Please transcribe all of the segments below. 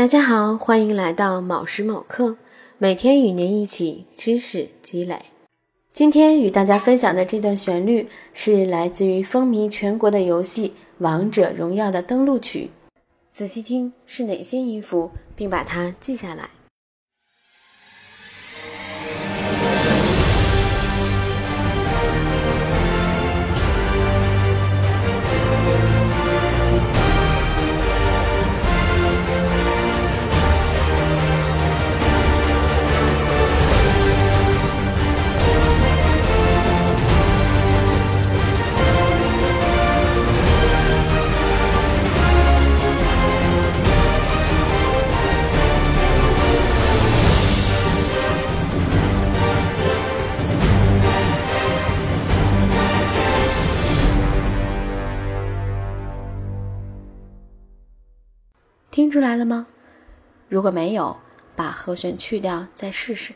大家好，欢迎来到卯时卯刻，每天与您一起知识积累。今天与大家分享的这段旋律是来自于风靡全国的游戏《王者荣耀》的登录曲，仔细听是哪些音符，并把它记下来。听出来了吗？如果没有，把和弦去掉再试试。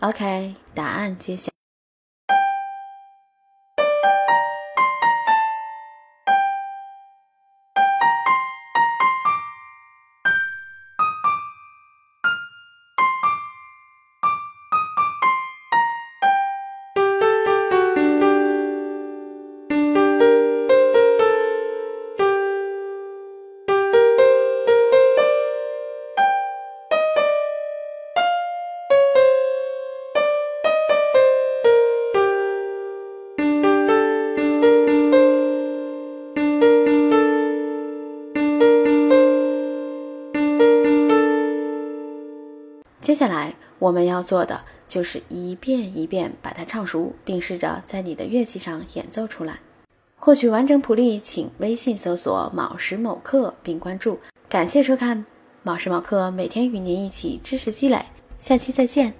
OK，答案揭晓。接下来我们要做的就是一遍一遍把它唱熟，并试着在你的乐器上演奏出来。获取完整谱例，请微信搜索“卯时某课”并关注。感谢收看“卯时卯课”，每天与您一起知识积累。下期再见。